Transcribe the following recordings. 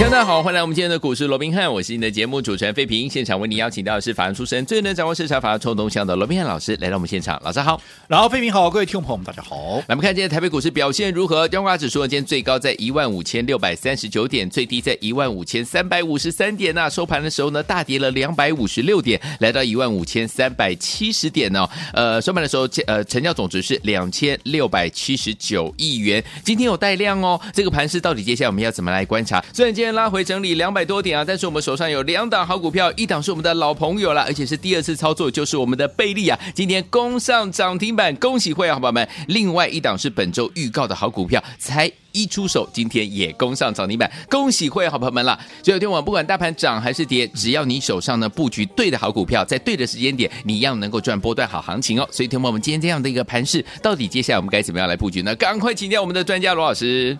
大家好，欢迎来我们今天的股市罗宾汉，我是你的节目主持人费平。现场为您邀请到的是法案出身、最能掌握市场法案冲动向的罗宾汉老师来到我们现场，老师好。然后费平好，各位听众朋友们大家好。来，我们看今天台北股市表现如何？加权指数今天最高在一万五千六百三十九点，最低在一万五千三百五十三点那、收盘的时候呢，大跌了两百五十六点，来到一万五千三百七十点哦。呃，收盘的时候，呃，成交总值是两千六百七十九亿元。今天有带量哦，这个盘势到底接下来我们要怎么来观察？虽然今天拉回整理两。百多点啊！但是我们手上有两档好股票，一档是我们的老朋友了，而且是第二次操作，就是我们的贝利啊，今天攻上涨停板，恭喜会员好朋友们！另外一档是本周预告的好股票，才一出手，今天也攻上涨停板，恭喜会好朋友们了！所以有天晚不管大盘涨还是跌，只要你手上呢布局对的好股票，在对的时间点，你一样能够赚波段好行情哦。所以，天晚我们今天这样的一个盘势，到底接下来我们该怎么样来布局呢？赶快请教我们的专家罗老师。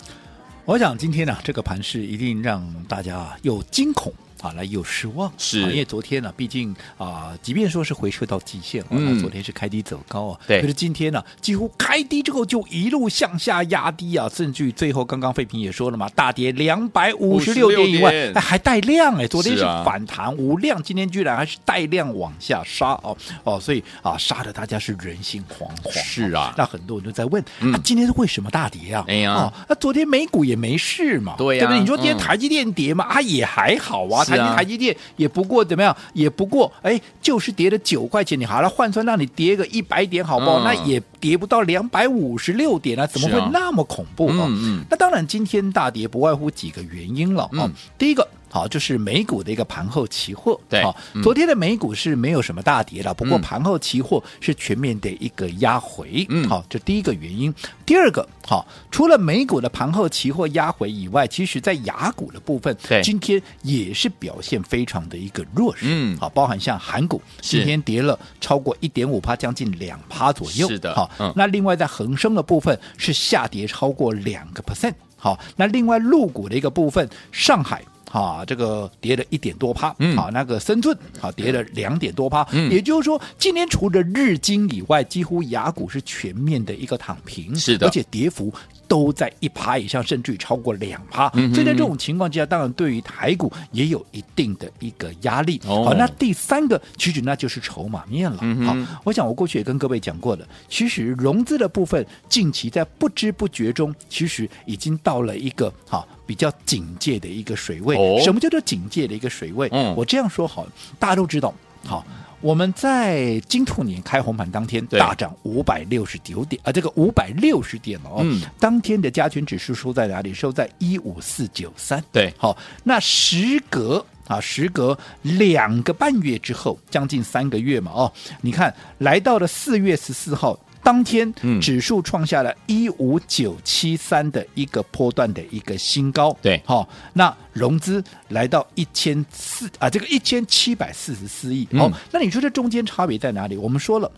我想今天呢、这个盘势一定让大家又惊恐。啊，来又失望，是。因为昨天呢、啊，毕竟啊，即便说是回撤到极限，嗯，昨天是开低走高啊，对，可是今天呢、啊，几乎开低之后就一路向下压低啊，甚至于最后刚刚费平也说了嘛，大跌两百五十六点以外，哎，还带量哎，昨天是反弹无量，啊、今天居然还是带量往下杀哦哦，所以啊，杀的大家是人心惶惶，是啊，那很多人都在问，嗯、啊，今天是为什么大跌啊？哎呀，哦，那昨天美股也没事嘛，对呀、对不对？你说今天台积电跌嘛，嗯、啊，也还好啊，台积、啊、台积电。也不过怎么样？也不过哎，就是跌了九块钱，你好了换算让你跌个一百点，好不好？嗯、那也跌不到两百五十六点啊，怎么会那么恐怖啊？嗯嗯、那当然，今天大跌不外乎几个原因了啊、嗯。第一个。好，就是美股的一个盘后期货。对，好，昨天的美股是没有什么大跌的，不过盘后期货是全面的一个压回。嗯，好，这第一个原因。第二个，好，除了美股的盘后期货压回以外，其实在亚股的部分，对，今天也是表现非常的一个弱势。嗯，好，包含像韩股今天跌了超过一点五趴，将近两趴左右。是的，好，那另外在恒生的部分是下跌超过两个 percent。好，那另外陆股的一个部分，上海。啊，这个跌了一点多趴，嗯，好，那个深圳啊跌了两点多趴，嗯，也就是说，今天除了日经以外，几乎雅股是全面的一个躺平，是的，而且跌幅都在一趴以上，甚至于超过两趴，嗯，所以在这种情况之下，当然对于台股也有一定的一个压力。哦，好，那第三个其实那就是筹码面了。嗯，好，我想我过去也跟各位讲过了，其实融资的部分近期在不知不觉中，其实已经到了一个好。比较警戒的一个水位，哦、什么叫做警戒的一个水位？嗯，我这样说好，大家都知道。好，我们在金兔年开红盘当天大涨五百六十九点啊，这个五百六十点哦，嗯，当天的加权指数收在哪里？收在一五四九三。对，好，那时隔啊，时隔两个半月之后，将近三个月嘛，哦，你看来到了四月十四号。当天指数创下了一五九七三的一个波段的一个新高，对，好，那融资来到一千四啊，这个一千七百四十四亿，好，那你说这中间差别在哪里？我们说了，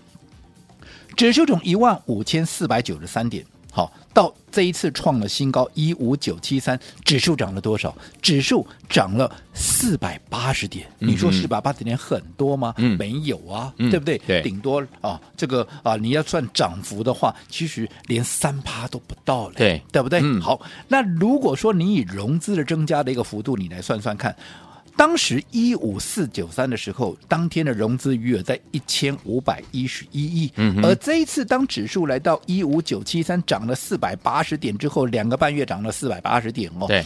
指数从一万五千四百九十三点。好，到这一次创了新高一五九七三，指数涨了多少？指数涨了四百八十点。嗯、你说四百八十点很多吗？嗯、没有啊，嗯、对不对？对，顶多啊，这个啊，你要算涨幅的话，其实连三趴都不到了，对，对不对？嗯、好，那如果说你以融资的增加的一个幅度，你来算算看。当时一五四九三的时候，当天的融资余额在一千五百一十一亿，嗯、而这一次当指数来到一五九七三，涨了四百八十点之后，两个半月涨了四百八十点哦。对，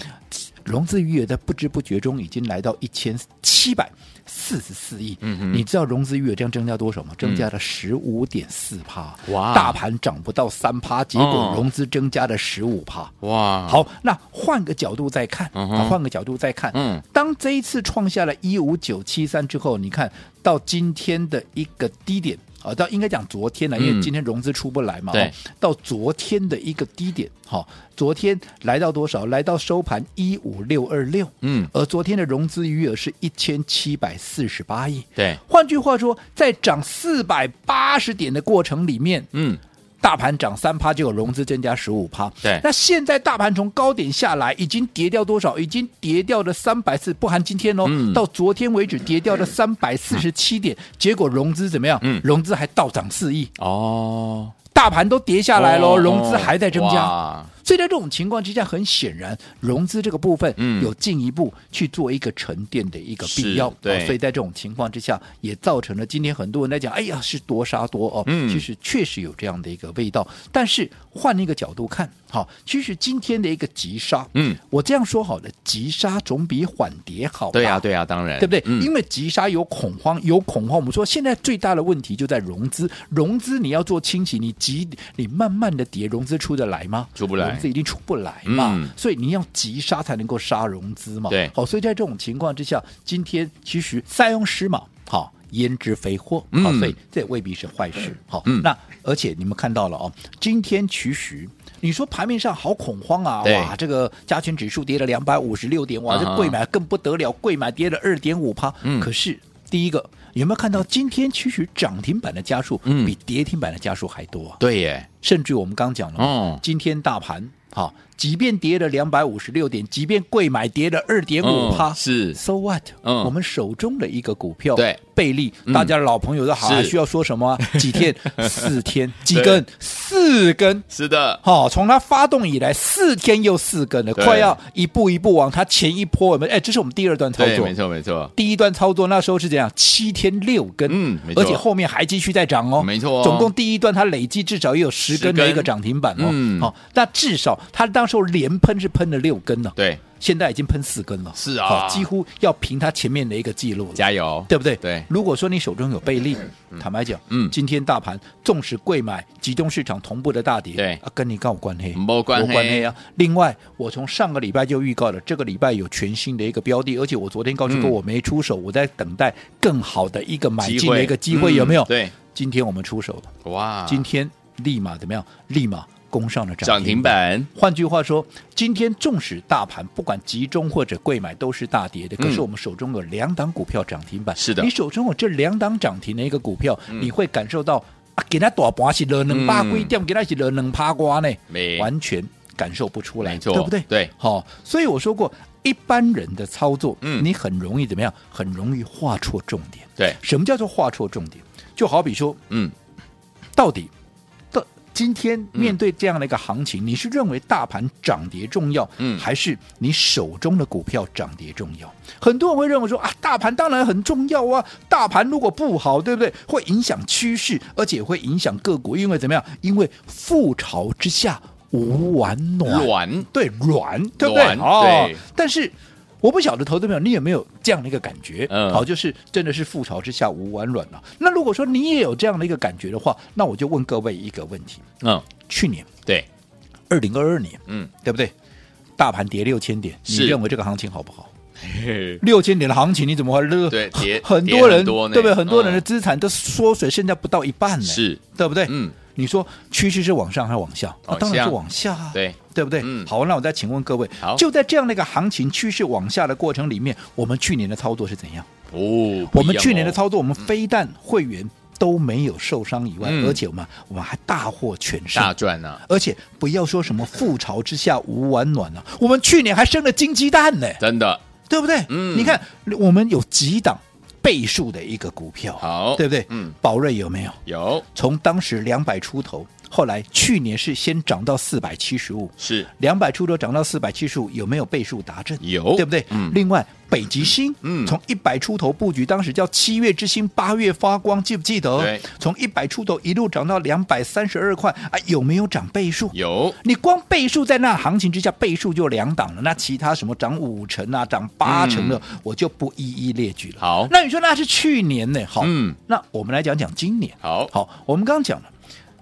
融资余额在不知不觉中已经来到一千七百。四十四亿，你知道融资余额这样增加多少吗？增加了十五点四趴，哇！大盘涨不到三趴，结果融资增加了十五趴，哇！好，那换个角度再看，嗯、啊，换个角度再看，嗯，当这一次创下了一五九七三之后，你看到今天的一个低点。啊，到应该讲昨天了，因为今天融资出不来嘛。嗯、对。到昨天的一个低点，好，昨天来到多少？来到收盘一五六二六。嗯。而昨天的融资余额是一千七百四十八亿。对。换句话说，在涨四百八十点的过程里面，嗯，大盘涨三趴，就有融资增加十五趴。对，那现在大盘从高点下来，已经跌掉多少？已经跌掉了三百四，不含今天哦。嗯、到昨天为止跌掉了三百四十七点，嗯、结果融资怎么样？嗯，融资还倒涨四亿。哦，大盘都跌下来喽，哦、融资还在增加。哇所以在这种情况之下，很显然，融资这个部分有进一步去做一个沉淀的一个必要。对，所以在这种情况之下，也造成了今天很多人来讲，哎呀，是多杀多哦。嗯，其实确实有这样的一个味道。但是换一个角度看，好，其实今天的一个急杀，嗯，我这样说好了，急杀总比缓跌好。对呀，对呀，当然，对不对？因为急杀有恐慌，有恐慌。我们说现在最大的问题就在融资，融资你要做清洗，你急，你慢慢的跌，融资出得来吗？出不来。这一定出不来嘛，嗯、所以你要急杀才能够杀融资嘛。对，好，所以在这种情况之下，今天其实塞翁失马，好焉知非祸，嗯、好，所以这也未必是坏事。好，嗯、那而且你们看到了哦，今天其实你说盘面上好恐慌啊，哇，这个加权指数跌了两百五十六点，哇，这贵买更不得了，贵买跌了二点五趴。嗯，可是第一个有没有看到今天其实涨停板的家数比跌停板的家数还多啊？对耶，甚至我们刚讲了，哦，今天大盘。好，即便跌了两百五十六点，即便贵买跌了二点五趴，是 so what？嗯，我们手中的一个股票，对，贝利，大家的老朋友都好，还需要说什么？几天？四天？几根？四根？是的，好，从它发动以来，四天又四根了，快要一步一步往它前一波。我们哎，这是我们第二段操作，没错没错。第一段操作那时候是怎样？七天六根，嗯，而且后面还继续在涨哦，没错。总共第一段它累计至少也有十根的一个涨停板哦，嗯，好，那至少。它当时候连喷是喷了六根了，对，现在已经喷四根了，是啊，几乎要平他前面的一个记录了，加油，对不对？对，如果说你手中有贝利，坦白讲，嗯，今天大盘纵使贵买集中市场同步的大跌，对。啊，跟你干有关系？没关系啊。另外，我从上个礼拜就预告了，这个礼拜有全新的一个标的，而且我昨天告诉过我没出手，我在等待更好的一个买进的一个机会，有没有？对，今天我们出手了，哇，今天立马怎么样？立马。攻上了涨停板。换句话说，今天纵使大盘不管集中或者贵买都是大跌的，可是我们手中有两档股票涨停板。是的，你手中有这两档涨停的一个股票，你会感受到啊，给它大盘是了能八龟掉，给它是了能趴瓜呢，完全感受不出来，对不对？对，好，所以我说过，一般人的操作，嗯你很容易怎么样？很容易画错重点。对，什么叫做画错重点？就好比说，嗯，到底。今天面对这样的一个行情，嗯、你是认为大盘涨跌重要，嗯，还是你手中的股票涨跌重要？很多人会认为说啊，大盘当然很重要啊，大盘如果不好，对不对？会影响趋势，而且会影响个股，因为怎么样？因为覆巢之下无完卵，卵对卵，对不对？对哦，但是。我不晓得投资朋友，你有没有这样的一个感觉？嗯，好，就是真的是覆巢之下无完卵了。那如果说你也有这样的一个感觉的话，那我就问各位一个问题。嗯，去年对，二零二二年，嗯，对不对？大盘跌六千点，你认为这个行情好不好？六千点的行情你怎么会乐？对，跌很多人多对不对？很多人的资产都缩水，现在不到一半呢，是对不对？嗯。你说趋势是往上还是往下？啊，当然是往下啊，对对不对？嗯，好，那我再请问各位，就在这样的一个行情趋势往下的过程里面，我们去年的操作是怎样？哦，我们去年的操作，我们非但会员都没有受伤以外，而且我们我们还大获全胜，大赚呢。而且不要说什么覆巢之下无完卵啊，我们去年还生了金鸡蛋呢，真的，对不对？嗯，你看我们有几档。倍数的一个股票，好，对不对？嗯，宝瑞有没有？有。从当时两百出头，后来去年是先涨到四百七十五，是两百出头涨到四百七十五，有没有倍数达阵？有，对不对？嗯。另外，北极星，嗯，从一百出头布局，当时叫七月之星，八月发光，记不记得？对。从一百出头一路涨到两百三十二块，啊，有没有涨倍数？有。你光倍数在那行情之下，倍数就两档了。那其他什么涨五成啊，涨八成的，我就不一一列举了。好。那你说那是去年呢？好，嗯。那我们来讲讲今年。好，好，我们刚刚讲了，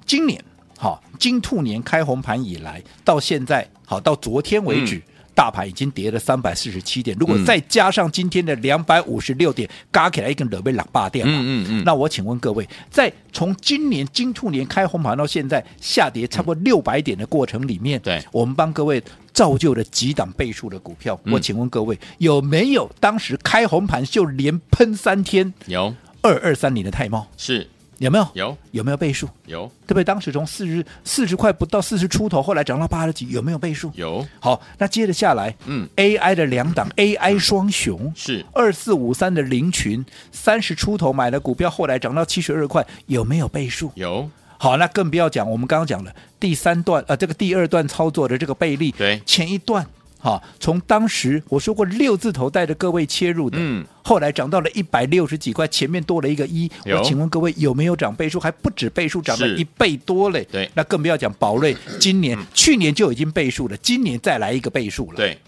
今年好，金兔年开红盘以来到现在，好，到昨天为止。大盘已经跌了三百四十七点，如果再加上今天的两百五十六点，加起来一根两倍两八点嘛。嗯嗯嗯。那我请问各位，在从今年金兔年开红盘到现在下跌差不多六百点的过程里面，对，我们帮各位造就了几档倍数的股票。我请问各位，有没有当时开红盘就连喷三天？有。二二三零的泰茂是有没有？有有没有倍数？有，对不对？当时从四十四十块不到四十出头，后来涨到八十几，有没有倍数？有。好，那接着下来，嗯，AI 的两档 AI 双雄是二四五三的凌群，三十出头买的股票，后来涨到七十二块，有没有倍数？有。好，那更不要讲，我们刚刚讲了第三段，呃，这个第二段操作的这个倍利，对，前一段。好，从当时我说过六字头带着各位切入的，嗯，后来涨到了一百六十几块，前面多了一个一，我请问各位有没有涨倍数？还不止倍数，涨了一倍多嘞。对，那更不要讲宝瑞，今年、嗯、去年就已经倍数了，今年再来一个倍数了，对，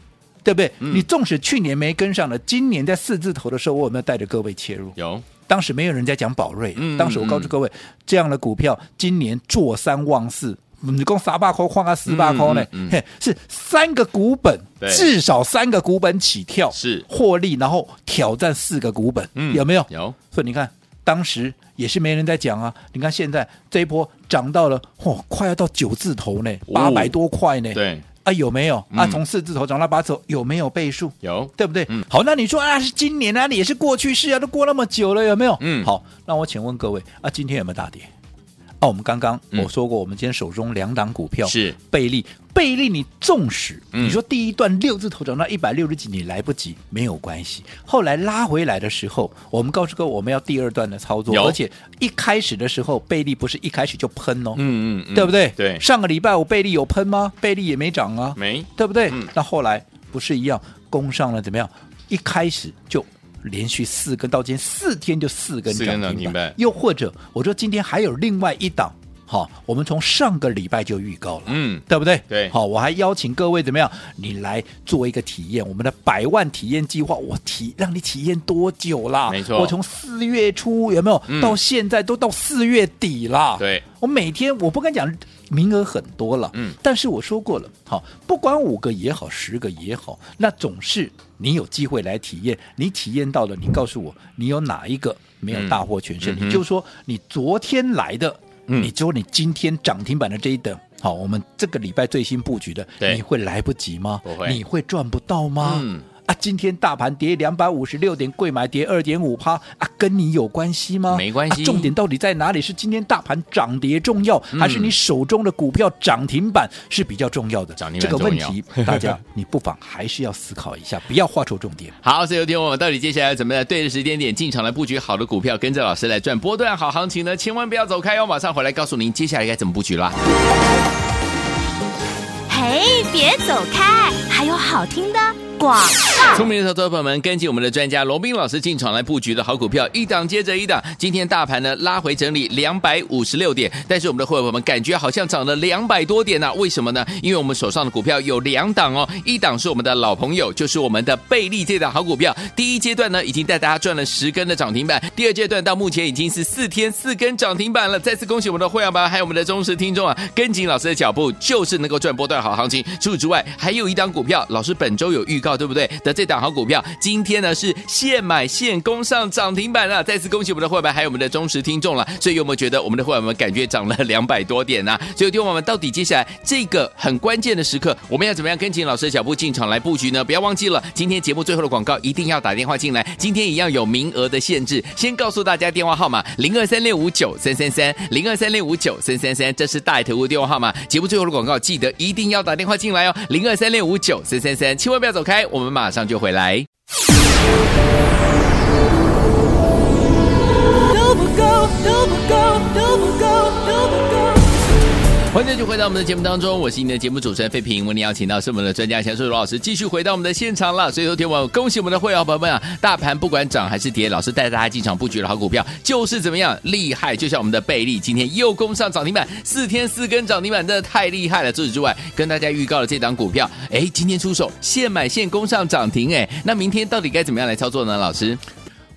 对不对？嗯、你纵使去年没跟上了，今年在四字头的时候，我有没有带着各位切入？有，当时没有人在讲宝瑞，嗯、当时我告诉各位，嗯、这样的股票今年坐三望四。你讲三百块换个四百块呢？嗯嗯、是三个股本，至少三个股本起跳，是获利，然后挑战四个股本，嗯、有没有？有。所以你看，当时也是没人在讲啊。你看现在这一波涨到了，嚯，快要到九字头呢，八百多块呢。对啊，有没有？嗯、啊，从四字头涨到八字头，有没有倍数？有，对不对？嗯、好，那你说啊，是今年啊，你也是过去式啊，都过那么久了，有没有？嗯。好，那我请问各位啊，今天有没有大跌？哦，我们刚刚我说过，我们今天手中两档股票是贝利，贝利你纵使、嗯、你说第一段六字头涨到一百六十几，你来不及没有关系。后来拉回来的时候，我们告诉各位我们要第二段的操作，而且一开始的时候贝利不是一开始就喷哦，嗯嗯，嗯对不对？对，上个礼拜我贝利有喷吗？贝利也没涨啊，没，对不对？嗯、那后来不是一样攻上了怎么样？一开始就。连续四根到今天四天就四根涨停板，又或者我说今天还有另外一档，好，我们从上个礼拜就预告了，嗯，对不对？对，好，我还邀请各位怎么样，你来做一个体验，我们的百万体验计划，我体让你体验多久啦？没错，我从四月初有没有、嗯、到现在都到四月底啦？对，我每天我不敢讲名额很多了，嗯，但是我说过了，好，不管五个也好，十个也好，那总是。你有机会来体验，你体验到了，你告诉我，你有哪一个没有大获全胜？嗯、你就说你昨天来的，嗯、你说你今天涨停板的这一等，好，我们这个礼拜最新布局的，你会来不及吗？不会，你会赚不到吗？嗯啊，今天大盘跌两百五十六点，贵买跌二点五趴啊，跟你有关系吗？没关系、啊。重点到底在哪里？是今天大盘涨跌重要，嗯、还是你手中的股票涨停板是比较重要的？涨停板这个问题，大家 你不妨还是要思考一下，不要画错重点。好，所以有听我们到底接下来怎么在对的时间点进场来布局好的股票，跟着老师来赚波段好行情呢？千万不要走开哦，马上回来告诉您接下来该怎么布局啦。嘿，别走开，还有好听的。广聪明的投资朋友们，跟紧我们的专家罗宾老师进场来布局的好股票，一档接着一档。今天大盘呢拉回整理两百五十六点，但是我们的会员朋友们感觉好像涨了两百多点呢、为什么呢？因为我们手上的股票有两档哦，一档是我们的老朋友，就是我们的倍利这档好股票。第一阶段呢已经带大家赚了十根的涨停板，第二阶段到目前已经是四天四根涨停板了。再次恭喜我们的会员们，还有我们的忠实听众啊，跟紧老师的脚步就是能够赚波段好行情。除此之外，还有一档股票，老师本周有预告。对不对？的这档好股票，今天呢是现买现攻上涨停板了。再次恭喜我们的会员，还有我们的忠实听众了。所以有没有觉得我们的会员们感觉涨了两百多点呢、啊？所以听我们到底接下来这个很关键的时刻，我们要怎么样跟紧老师的脚步进场来布局呢？不要忘记了，今天节目最后的广告一定要打电话进来。今天一样有名额的限制，先告诉大家电话号码零二三六五九三三三零二三六五九三三三，这是大头的电话号码。节目最后的广告记得一定要打电话进来哦，零二三六五九三三三，千万不要走开。我们马上就回来。都不够，都不够，够，不够。欢迎继续回到我们的节目当中，我是你的节目主持人费平。为你邀请到是我们的专家钱树罗老师，继续回到我们的现场了。所以昨天我恭喜我们的会员朋友们啊，大盘不管涨还是跌，老师带大家进场布局的好股票就是怎么样厉害。就像我们的贝利，今天又攻上涨停板，四天四根涨停板，真的太厉害了。除此之外，跟大家预告了这档股票，哎，今天出手现买现攻上涨停，哎，那明天到底该怎么样来操作呢？老师？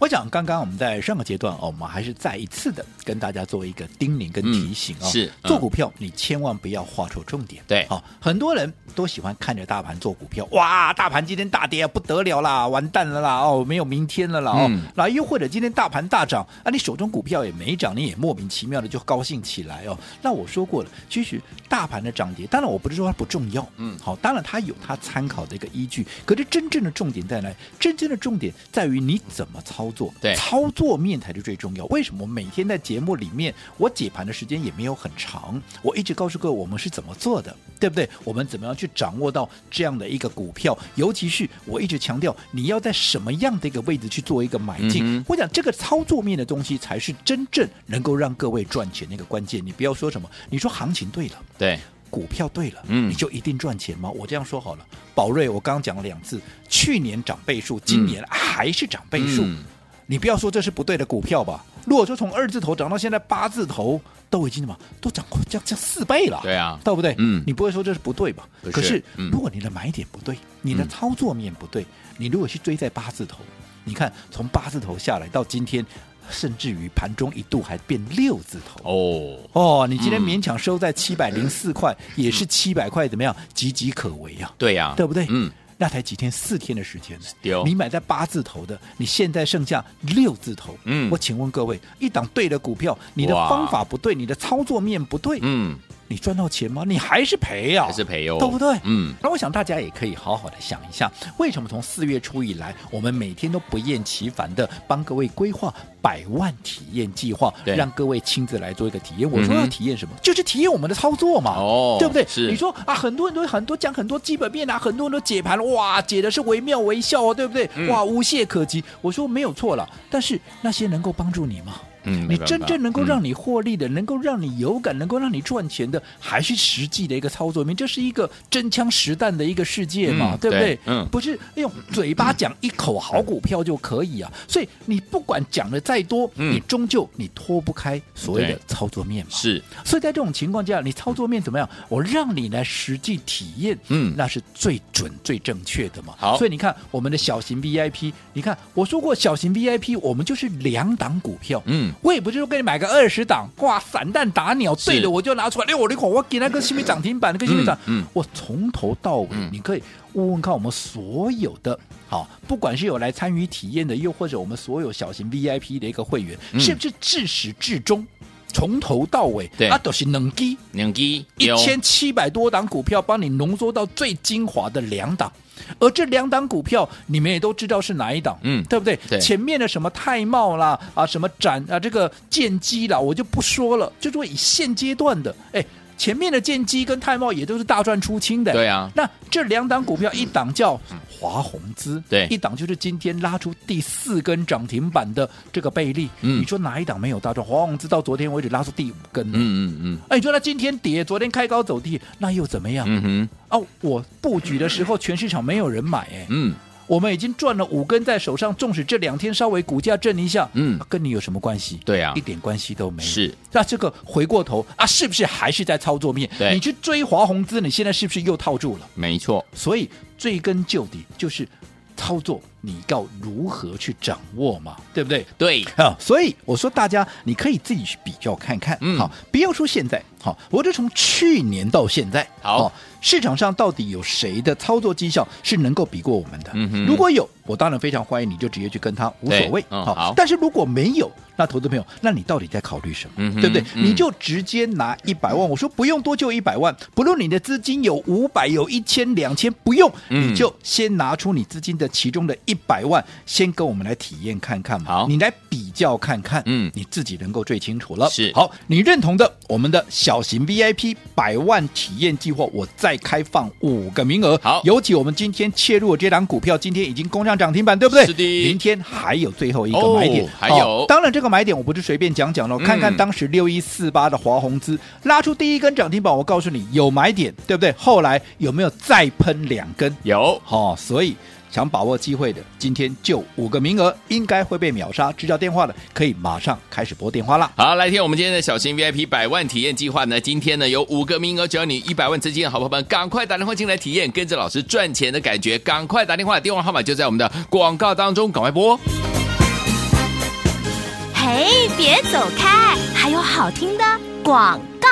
我想，刚刚我们在上个阶段哦，我们还是再一次的跟大家做一个叮咛跟提醒啊、哦嗯，是、嗯、做股票你千万不要画错重点。对，好、哦，很多人都喜欢看着大盘做股票，哇，大盘今天大跌啊，不得了啦，完蛋了啦，哦，没有明天了啦，哦，那、嗯、又或者今天大盘大涨啊，你手中股票也没涨，你也莫名其妙的就高兴起来哦。那我说过了，其实大盘的涨跌，当然我不是说它不重要，嗯，好，当然它有它参考的一个依据，可是真正的重点在哪？真正的重点在于你怎么操作，对，操作面才是最重要。为什么我每天在节目里面，我解盘的时间也没有很长，我一直告诉各位我们是怎么做的，对不对？我们怎么样去掌握到这样的一个股票？尤其是我一直强调，你要在什么样的一个位置去做一个买进？嗯、我讲这个操作面的东西才是真正能够让各位赚钱的一个关键。你不要说什么，你说行情对了，对。股票对了，嗯，你就一定赚钱吗？我这样说好了，宝瑞我刚刚讲了两次，去年涨倍数，今年还是涨倍数，嗯、你不要说这是不对的股票吧？如果说从二字头涨到现在八字头，都已经什么都涨过将近四倍了，对啊，对不对？嗯，你不会说这是不对吧？是可是、嗯、如果你的买点不对，你的操作面不对，嗯、你如果去追在八字头，你看从八字头下来到今天。甚至于盘中一度还变六字头哦哦，你今天勉强收在七百零四块，嗯、也是七百块，怎么样？岌岌可危啊！对呀、啊，对不对？嗯，那才几天，四天的时间呢？你买在八字头的，你现在剩下六字头。嗯，我请问各位，一档对的股票，你的方法不对，你的操作面不对，嗯。你赚到钱吗？你还是赔啊，还是赔哟、哦，对不对？嗯，那我想大家也可以好好的想一下，为什么从四月初以来，我们每天都不厌其烦的帮各位规划百万体验计划，让各位亲自来做一个体验。我说要体验什么？嗯、就是体验我们的操作嘛，哦，对不对？是。你说啊，很多人都很多讲很多基本面啊，很多人都解盘，哇，解的是惟妙惟肖啊，对不对？嗯、哇，无懈可击。我说没有错了，但是那些能够帮助你吗？嗯，你真正能够让你获利的，嗯、能够让你有感，能够让你赚钱的，还是实际的一个操作面。这是一个真枪实弹的一个世界嘛，嗯、对不对？嗯，不是用嘴巴讲一口好股票就可以啊。嗯、所以你不管讲的再多，嗯、你终究你脱不开所谓的操作面嘛。是，所以在这种情况下，你操作面怎么样？我让你来实际体验，嗯，那是最准、最正确的嘛。好，所以你看我们的小型 VIP，你看我说过小型 VIP，我们就是两档股票，嗯。我也不是说给你买个二十档，哇，散弹打鸟，对的我就拿出来。哎，我的口，我给那个新米涨停板，那个新米涨，嗯，我从头到尾，你可以问问看我们所有的，好，不管是有来参与体验的，又或者我们所有小型 VIP 的一个会员，是不是至始至终，从头到尾，对，啊，都是能机，能机，一千七百多档股票，帮你浓缩到最精华的两档。而这两档股票，你们也都知道是哪一档，嗯，对不对？对，前面的什么泰茂啦，啊，什么展啊，这个建机啦，我就不说了，就说以现阶段的，哎。前面的建机跟泰茂也都是大赚出清的，对啊。那这两档股票，一档叫华宏资，对，一档就是今天拉出第四根涨停板的这个贝利。嗯，你说哪一档没有大赚？华宏资到昨天为止拉出第五根，嗯嗯嗯。哎，你说它今天跌，昨天开高走低，那又怎么样？嗯哼。哦，我布局的时候，全市场没有人买，哎，嗯。我们已经赚了五根在手上，纵使这两天稍微股价震一下，嗯，跟你有什么关系？对啊，一点关系都没有。是，那这个回过头啊，是不是还是在操作面？对，你去追华宏资，你现在是不是又套住了？没错，所以追根究底就是操作，你要如何去掌握嘛？对不对？对啊，所以我说大家你可以自己去比较看看，嗯，好，不要说现在，好，我就从去年到现在，好。市场上到底有谁的操作绩效是能够比过我们的？嗯、如果有，我当然非常欢迎你，就直接去跟他无所谓。好，但是如果没有，那投资朋友，那你到底在考虑什么？对不对？你就直接拿一百万。我说不用多，就一百万。不论你的资金有五百、有一千、两千，不用，你就先拿出你资金的其中的一百万，先跟我们来体验看看嘛。好，你来比较看看，嗯，你自己能够最清楚了。是，好，你认同的，我们的小型 VIP 百万体验计划，我再开放五个名额，好，尤其我们今天切入的这档股票，今天已经攻上涨停板，对不对？是的。明天还有最后一个买点，哦、还有、哦。当然，这个买点我不是随便讲讲了，看看当时六一四八的华宏资拉出第一根涨停板，我告诉你有买点，对不对？后来有没有再喷两根？有。好、哦，所以。想把握机会的，今天就五个名额，应该会被秒杀。知道电话的可以马上开始拨电话了。好，来听我们今天的小型 VIP 百万体验计划呢。今天呢有五个名额，只要你一百万资金的好朋友们，赶快打电话进来体验，跟着老师赚钱的感觉。赶快打电话，电话号码就在我们的广告当中，赶快拨。嘿，别走开，还有好听的广告。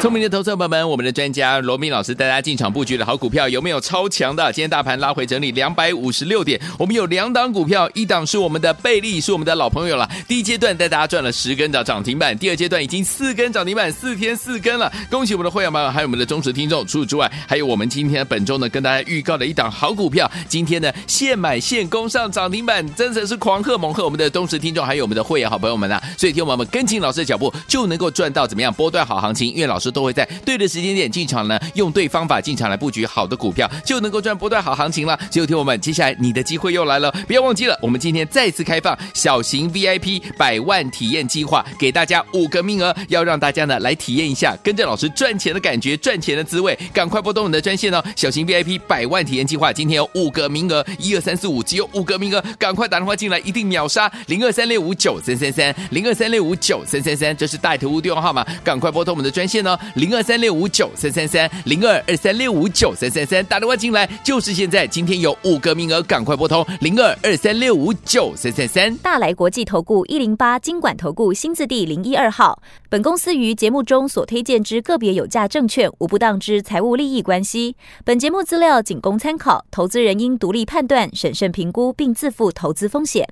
聪明的投资者朋友们，我们的专家罗明老师带大家进场布局的好股票有没有超强的？今天大盘拉回整理两百五十六点，我们有两档股票，一档是我们的贝利，是我们的老朋友了。第一阶段带大家赚了十根的涨停板，第二阶段已经四根涨停板，四天四根了。恭喜我们的会员们，还有我们的忠实听众。除此之外，还有我们今天本周呢跟大家预告的一档好股票，今天呢现买现攻上涨停板，真的是狂贺猛贺我们的忠实听众，还有我们的会员好朋友们啊！所以听我们跟紧老师的脚步，就能够赚到怎么样波段好行情，因为老师。都会在对的时间点进场呢，用对方法进场来布局好的股票，就能够赚波段好行情了。只有听我们，接下来你的机会又来了，不要忘记了，我们今天再次开放小型 VIP 百万体验计划，给大家五个名额，要让大家呢来体验一下跟着老师赚钱的感觉，赚钱的滋味。赶快拨动我们的专线哦，小型 VIP 百万体验计划，今天有五个名额，一二三四五，只有五个名额，赶快打电话进来，一定秒杀零二三六五九三三三零二三六五九三三三，这是带头屋电话号码，赶快拨通我们的专线哦零二三六五九三三三，零二二三六五九三三三，打电话进来就是现在，今天有五个名额，赶快拨通零二二三六五九三三三。大来国际投顾一零八金管投顾新字第零一二号，本公司于节目中所推荐之个别有价证券无不当之财务利益关系，本节目资料仅供参考，投资人应独立判断、审慎评估并自负投资风险。